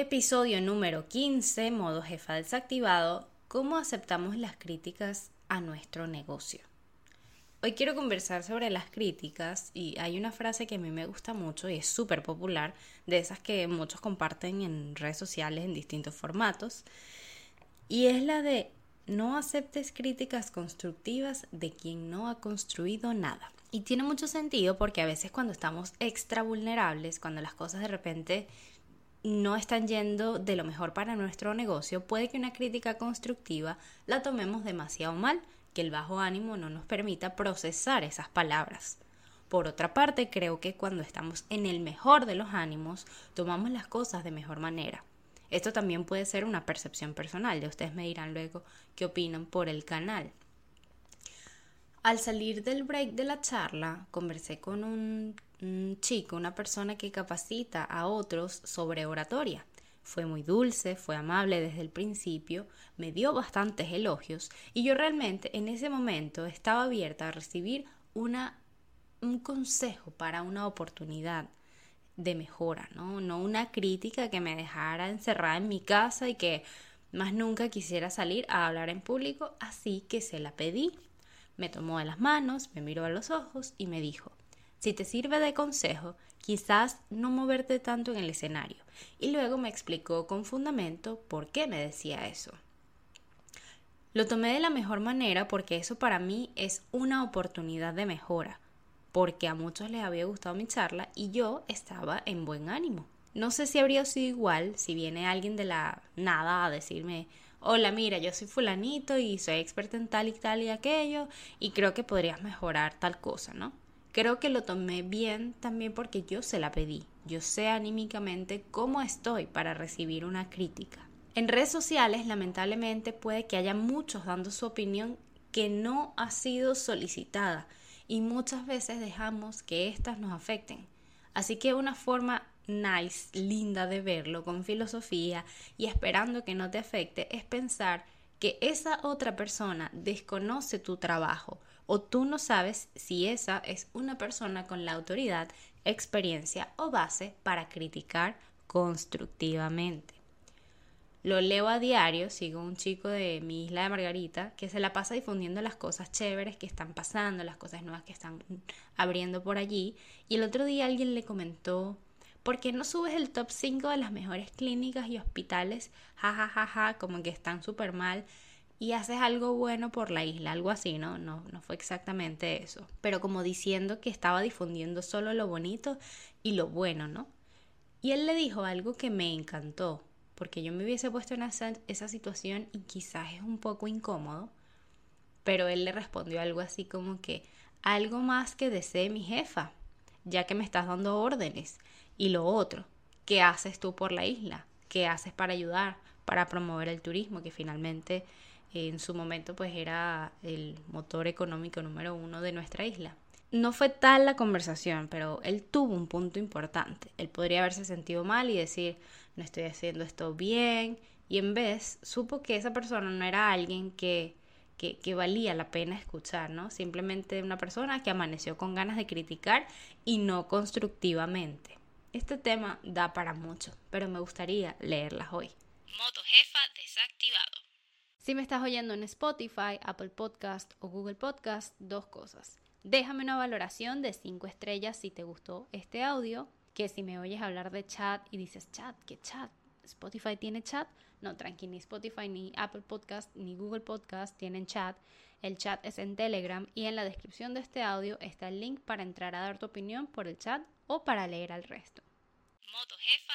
Episodio número 15, modo jefa desactivado, ¿cómo aceptamos las críticas a nuestro negocio? Hoy quiero conversar sobre las críticas y hay una frase que a mí me gusta mucho y es súper popular, de esas que muchos comparten en redes sociales en distintos formatos, y es la de no aceptes críticas constructivas de quien no ha construido nada. Y tiene mucho sentido porque a veces cuando estamos extra vulnerables, cuando las cosas de repente no están yendo de lo mejor para nuestro negocio, puede que una crítica constructiva la tomemos demasiado mal, que el bajo ánimo no nos permita procesar esas palabras. Por otra parte, creo que cuando estamos en el mejor de los ánimos, tomamos las cosas de mejor manera. Esto también puede ser una percepción personal, de ustedes me dirán luego qué opinan por el canal. Al salir del break de la charla, conversé con un, chico, una persona que capacita a otros sobre oratoria. Fue muy dulce, fue amable desde el principio, me dio bastantes elogios y yo realmente en ese momento estaba abierta a recibir un consejo para una oportunidad de mejora, ¿no? No una crítica que me dejara encerrada en mi casa y que más nunca quisiera salir a hablar en público, así que se la pedí me tomó de las manos, me miró a los ojos y me dijo, si te sirve de consejo, quizás no moverte tanto en el escenario. Y luego me explicó con fundamento por qué me decía eso. Lo tomé de la mejor manera porque eso para mí es una oportunidad de mejora, porque a muchos les había gustado mi charla y yo estaba en buen ánimo. No sé si habría sido igual si viene alguien de la nada a decirme, hola, mira, yo soy fulanito y soy experta en tal y tal y aquello y creo que podrías mejorar tal cosa, ¿no? Creo que lo tomé bien también porque yo se la pedí. Yo sé anímicamente cómo estoy para recibir una crítica. En redes sociales, lamentablemente, puede que haya muchos dando su opinión que no ha sido solicitada y muchas veces dejamos que éstas nos afecten. Así que una forma nice, linda de verlo, con filosofía y esperando que no te afecte, es pensar que esa otra persona desconoce tu trabajo o tú no sabes si esa es una persona con la autoridad, experiencia o base para criticar constructivamente. Lo leo a diario, sigo un chico de mi isla de Margarita que se la pasa difundiendo las cosas chéveres que están pasando, las cosas nuevas que están abriendo por allí. Y el otro día alguien le comentó ¿Por qué no subes el top 5 de las mejores clínicas y hospitales? Ja, ja, ja, ja, como que están súper mal. Y haces algo bueno por la isla, algo así, ¿no? ¿no? No fue exactamente eso. Pero como diciendo que estaba difundiendo solo lo bonito y lo bueno, ¿no? Y él le dijo algo que me encantó, porque yo me hubiese puesto en esa, esa situación y quizás es un poco incómodo, pero él le respondió algo así como que algo más que desee mi jefa, ya que me estás dando órdenes. Y lo otro, ¿qué haces tú por la isla? ¿Qué haces para ayudar, para promover el turismo, que finalmente en su momento pues era el motor económico número uno de nuestra isla? No fue tal la conversación, pero él tuvo un punto importante. Él podría haberse sentido mal y decir, no estoy haciendo esto bien, y en vez supo que esa persona no era alguien que, que, valía la pena escuchar, ¿no? Simplemente una persona que amaneció con ganas de criticar y no constructivamente. Este tema da para mucho, pero me gustaría leerlas hoy. Jefa desactivado. Si me estás oyendo en Spotify, Apple Podcast o Google Podcast, dos cosas. Déjame una valoración de 5 estrellas si te gustó este audio, que si me oyes hablar de chat y dices chat, ¿qué chat? Spotify tiene chat. No, tranqui, ni Spotify, ni Apple Podcast, ni Google Podcast tienen chat. El chat es en Telegram y en la descripción de este audio está el link para entrar a dar tu opinión por el chat o para leer al resto. Moto jefa